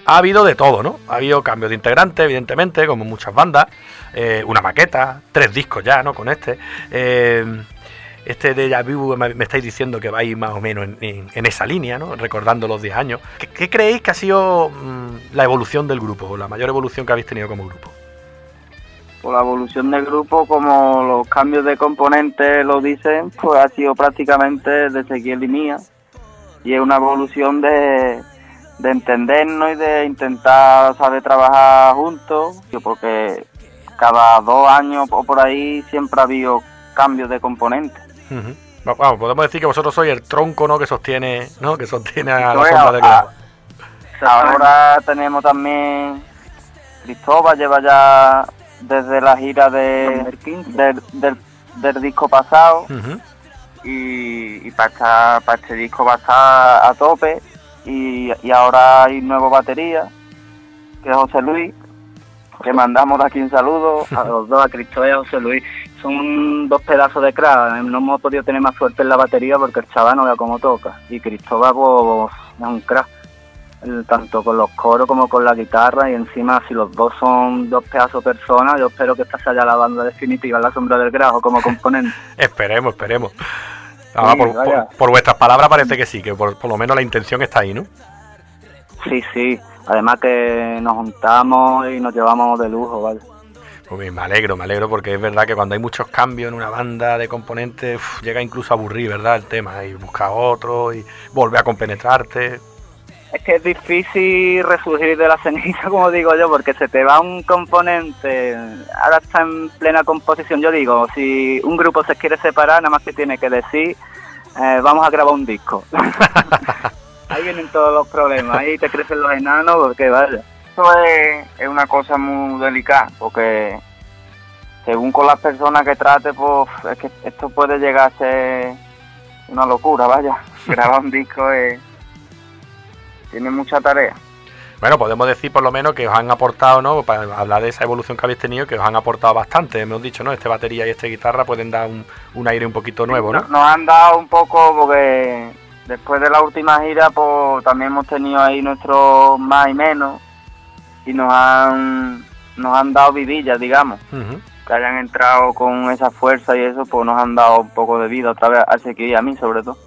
ha habido de todo, ¿no? Ha habido cambios de integrante, evidentemente, como muchas bandas, eh, una maqueta, tres discos ya, ¿no? Con este. Eh, este de Vu me, me estáis diciendo que vais más o menos en, esa línea, ¿no? Recordando los 10 años. ¿Qué, qué creéis que ha sido mm, la evolución del grupo, la mayor evolución que habéis tenido como grupo? Por la evolución del grupo, como los cambios de componentes lo dicen, pues ha sido prácticamente de Ezequiel y mía. Y es una evolución de, de entendernos y de intentar saber trabajar juntos, que porque cada dos años o por ahí siempre ha habido cambios de componentes. Vamos, podemos decir que vosotros sois el tronco, ¿no? Que sostiene, ¿no? Que sostiene a la sombra del a- clavo. Ahora tenemos también Cristóbal, lleva ya desde la gira de, del, del, del disco pasado y, y para, para este disco va a estar a tope y, y ahora hay nuevo batería que es José Luis que mandamos aquí un saludo a los dos, a Cristóbal y a José Luis. Son dos pedazos de crack. No hemos podido tener más suerte en la batería porque el chaval no vea cómo toca. Y Cristóbal pues, es un crack. Tanto con los coros como con la guitarra. Y encima, si los dos son dos pedazos personas, yo espero que esta sea ya la banda definitiva, la sombra del grajo como componente. Esperemos, esperemos. Ah, Sí, por, vaya. por- por vuestras palabras parece que sí, que por, por lo menos la intención está ahí, ¿no? Sí, sí. Además que nos juntamos y nos llevamos de lujo, ¿vale? Pues bien, me alegro, me alegro porque es verdad que cuando hay muchos cambios en una banda de componentes uf, llega incluso a aburrir, ¿verdad? El tema y buscar otro y volver a compenetrarte. Es que es difícil resurgir de la ceniza, como digo yo, porque se te va un componente, ahora está en plena composición. Yo digo, si un grupo se quiere separar, nada más que tiene que decir, eh, vamos a grabar un disco. ahí vienen todos los problemas, ahí te crecen los enanos, porque vaya. Eso es, es una cosa muy delicada, porque según con las personas que trate, pues es que esto puede llegar a ser una locura, vaya. Grabar un disco es, tiene mucha tarea. Bueno, podemos decir por lo menos que os han aportado, ¿no? Para hablar de esa evolución que habéis tenido, que os han aportado bastante. Hemos dicho, ¿no? Este batería y este guitarra pueden dar un, un aire un poquito nuevo, ¿no? Nos han dado un poco, porque después de la última gira, pues también hemos tenido ahí nuestros más y menos, y nos han, nos han dado vidillas, digamos. Que hayan entrado con esa fuerza y eso, pues nos han dado un poco de vida otra vez a Ezequiel y a mí sobre todo.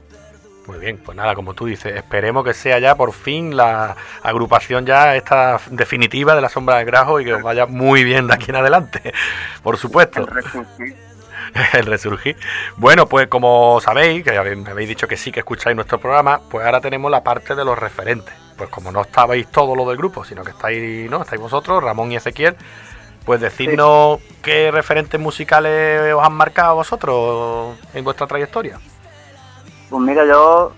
Muy bien, pues nada, como tú dices, esperemos que sea ya por fin la agrupación ya esta definitiva de la sombra del grajo y que os vaya muy bien de aquí en adelante, por supuesto. El resurgir. Bueno, pues como sabéis, que me habéis dicho que sí que escucháis nuestro programa, pues ahora tenemos la parte de los referentes. Pues como no estabais todos los del grupo, sino que estáis, ¿no? Estáis vosotros, Ramón y Ezequiel, pues decidnos qué referentes musicales os han marcado a vosotros en vuestra trayectoria. Pues mira, yo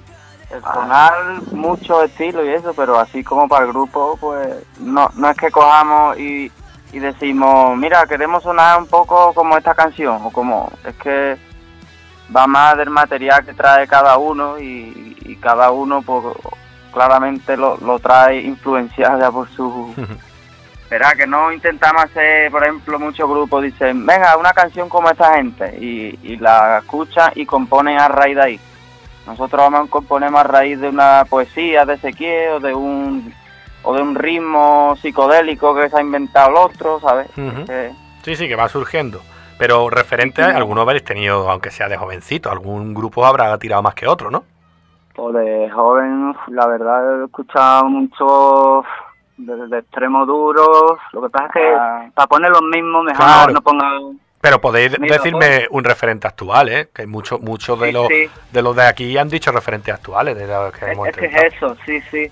sonar muchos estilos y eso, pero así como para el grupo, pues no, no es que cojamos y, y decimos, mira, queremos sonar un poco como esta canción, o como, es que va más del material que trae cada uno y, y cada uno pues claramente lo, lo trae influenciado ya por su... Verá que no intentamos hacer, por ejemplo, muchos grupos dicen, venga, una canción como esta gente, y, y la escuchan y componen a raíz de ahí. Nosotros vamos a componemos a raíz de una poesía de Ezequiel o de un o de un ritmo psicodélico que se ha inventado el otro, ¿sabes? Sí, sí, que va surgiendo. Pero referente, algunos habréis tenido, aunque sea de jovencito, algún grupo habrá tirado más que otro, ¿no? Pues de joven, la verdad, he escuchado mucho de, de extremo duro. Lo que pasa es que para poner los mismos, mejor Claro. no ponga. Pero podéis Mira, decirme un referente actual, ¿eh? Que muchos muchos de Sí, los sí. de los de aquí han dicho referentes actuales de los que hemos Es que es eso, sí, sí.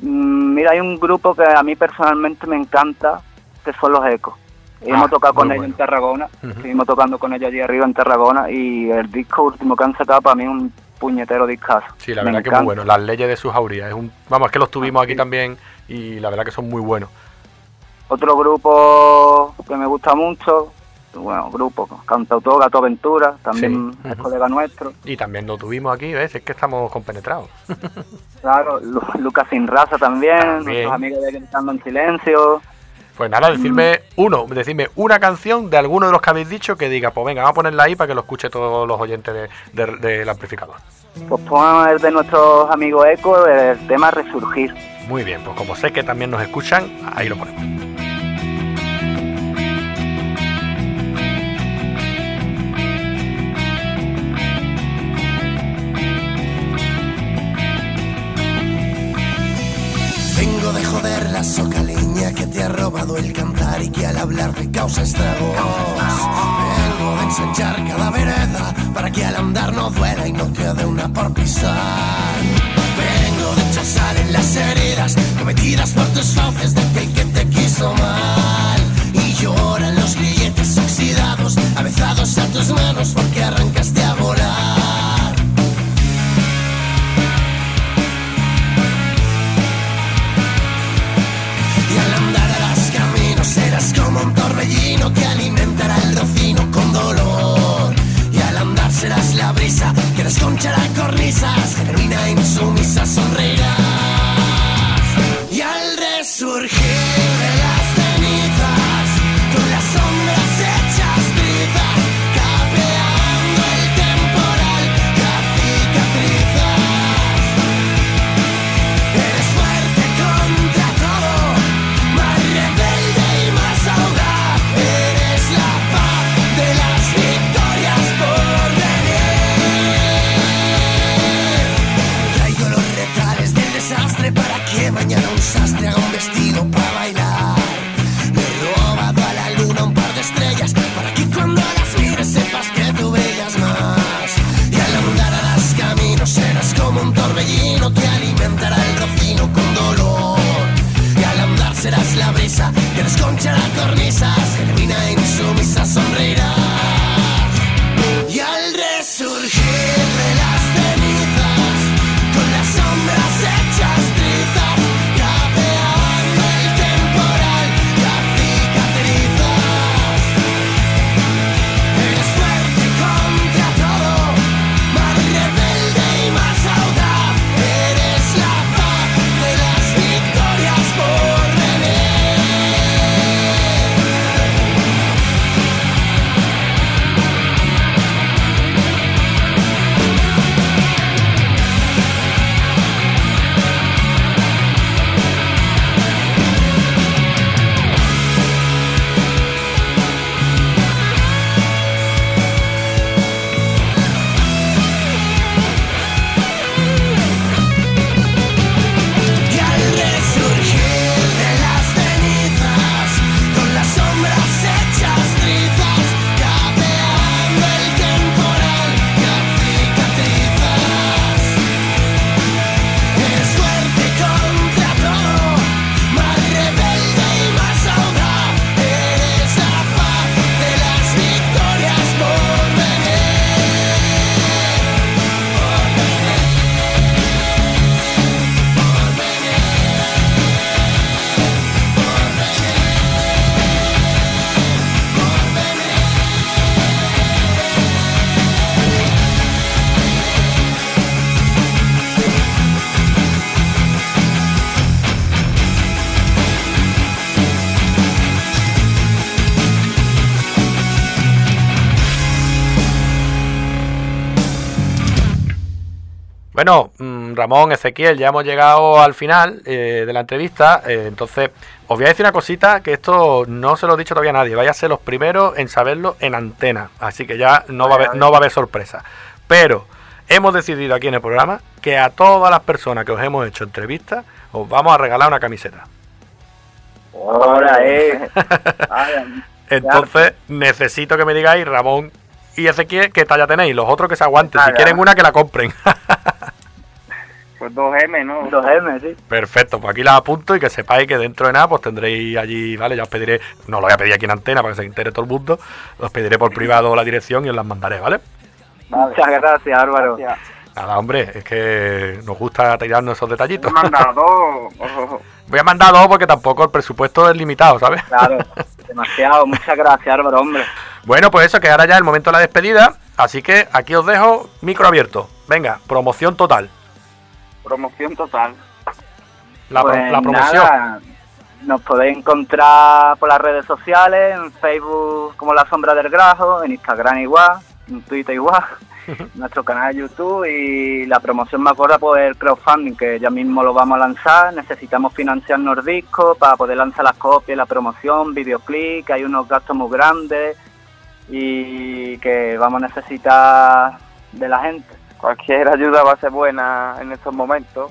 Mm, Mira, hay un grupo que a mí personalmente me encanta, que son los Ecos. Y Ah, hemos tocado con ellos bueno. en Tarragona, Ujú. estuvimos tocando con ellos allí arriba en Tarragona y el disco último que han sacado para mí es un puñetero discazo. Sí, la Me verdad que encanta. muy bueno. Las leyes de sus jaurías. Es un, vamos, es que los tuvimos aquí también y la verdad que son muy buenos. Otro grupo que me gusta mucho, bueno, grupo, cantautor Gato Aventura, también Sí, es colega nuestro. Y también lo tuvimos aquí, ¿ves? Es que estamos compenetrados. Claro, Lu- Lucas Sin Raza también, También. nuestros amigos de Gritando en Silencio. Pues nada, decirme uno, decirme una canción de alguno de los que habéis dicho que diga, pues venga, vamos a ponerla ahí para que lo escuche todos los oyentes de- de- del amplificador. Pues pon el de nuestros amigos Eco, el tema Resurgir. Muy bien, pues como sé que también nos escuchan, ahí lo ponemos. Causa estragos. Vengo de ensanchar cada vereda para que al andar no duela y no quede una por. Vengo de echar sal en las heridas cometidas por tus fauces de aquel que te quiso mal. Y lloran los grilletes oxidados, avezados a tus manos brisa que desconchará cornisas, genuina insumisa sonreirás. Bueno, mm, Ramón, Ezequiel, ya hemos llegado al final eh, de la entrevista. eh, entonces, os voy a decir una cosita que esto no se lo he dicho todavía a nadie. Vais a ser los primeros en saberlo en antena. Así que ya no va a haber, no va a haber sorpresa. Pero hemos decidido aquí en el programa que a todas las personas que os hemos hecho entrevistas os vamos a regalar una camiseta. Ahora, eh. Entonces, necesito que me digáis, Ramón y Ezequiel, qué talla tenéis. Los otros que se aguanten. Si quieren una, que la compren. Pues 2M, ¿no? 2M, sí. Perfecto, pues aquí las apunto y que sepáis que dentro de nada pues tendréis allí, ¿vale? Ya os pediré, no lo voy a pedir aquí en antena para que se entere todo el mundo, os pediré por privado la dirección y os las mandaré, ¿vale? Muchas gracias, Álvaro. Nada, hombre, es que nos gusta tirarnos esos detallitos. Me han dado dos. Ojo. Voy a mandar dos porque tampoco el presupuesto es limitado, ¿sabes? Claro, demasiado. Muchas gracias, Álvaro, hombre. Bueno, pues eso, que ahora ya es el momento de la despedida, así que aquí os dejo micro abierto. Venga, promoción total. Promoción total. La, pro- Pues la promoción. nada, nos podéis encontrar por las redes sociales, en Facebook como La Sombra del Grajo, en Instagram igual, en Twitter igual, nuestro canal de YouTube y la promoción me acuerda por el crowdfunding que ya mismo lo vamos a lanzar. Necesitamos financiarnos discos para poder lanzar las copias, la promoción, videoclip, que hay unos gastos muy grandes y que vamos a necesitar de la gente. Cualquier ayuda va a ser buena en estos momentos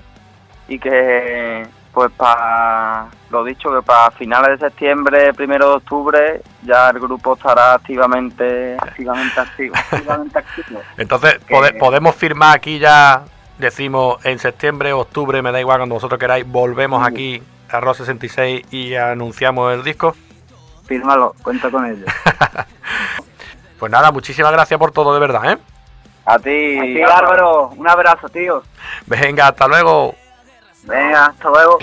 y que, pues, para lo dicho, que para finales de septiembre, primero de octubre, ya el grupo estará activamente, activamente activo. Activamente activo. Entonces, Que- podemos firmar aquí ya, decimos en septiembre, octubre, me da igual cuando vosotros queráis, volvemos aquí a Rock 66 y anunciamos el disco. Fírmalo, cuenta con ello. Pues nada, muchísimas gracias por todo, de verdad, ¿eh? A ti, A ti, Álvaro, un abrazo, tío. Venga, hasta luego. Venga, hasta luego.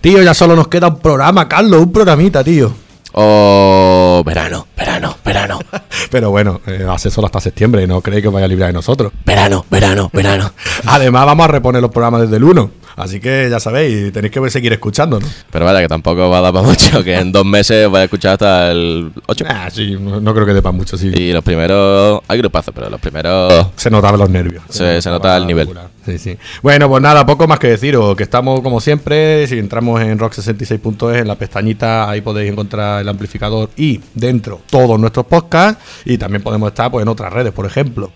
Tío, ya solo nos queda un programa, Carlos, un programita, tío. Oh, verano, verano, verano, Pero bueno, eh, hace solo hasta septiembre, no creéis que vaya a librar de nosotros. verano, verano, verano. Además, vamos a reponer los programas desde el 1. Así que ya sabéis, tenéis que seguir escuchándonos. Pero vaya, que tampoco va a dar para mucho, que en dos meses voy a escuchar hasta el 8. Ah, sí, no, no creo que dé para mucho, sí. Y los primeros, hay grupazos, pero los primeros Se notaban los nervios. se, se nota el nivel. Sí, sí. Bueno, pues nada, poco más que deciros, que estamos como siempre, si entramos en rock66.es, en la pestañita, ahí podéis encontrar el amplificador y dentro todos nuestros podcasts y también podemos estar pues en otras redes, por ejemplo.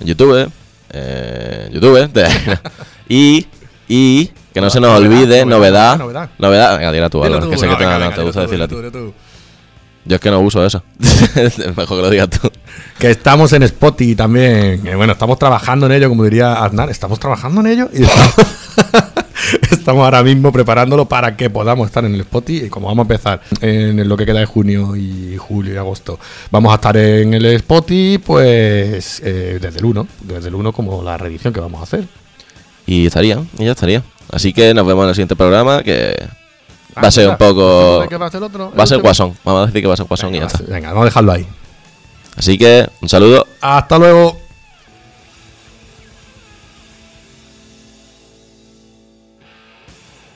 En YouTube, eh, YouTube, de- y, y que no se nos Novedad, olvide, novedad, novedad, novedad. venga, dila tú, Álvaro, que sé no, que te, venga, no venga, te gusta decirla tú. Yo es que no uso eso. Mejor que lo digas tú. Que estamos en Spotify también. Eh, bueno, estamos trabajando en ello, como diría Aznar. Estamos trabajando en ello y estamos, estamos ahora mismo preparándolo para que podamos estar en el Spotify. Y como vamos a empezar en lo que queda de junio y julio y agosto, vamos a estar en el Spotify, pues eh, desde el 1. Desde el 1 como la reedición que vamos a hacer. Y estaría, y ya estaría. Así que nos vemos en el siguiente programa, que va a ser un Ah, poco... ¿qué va a ser? Va guasón. Vamos a decir que va a ser guasón y ya está. Venga, vamos a dejarlo ahí. Así que un saludo. Hasta luego.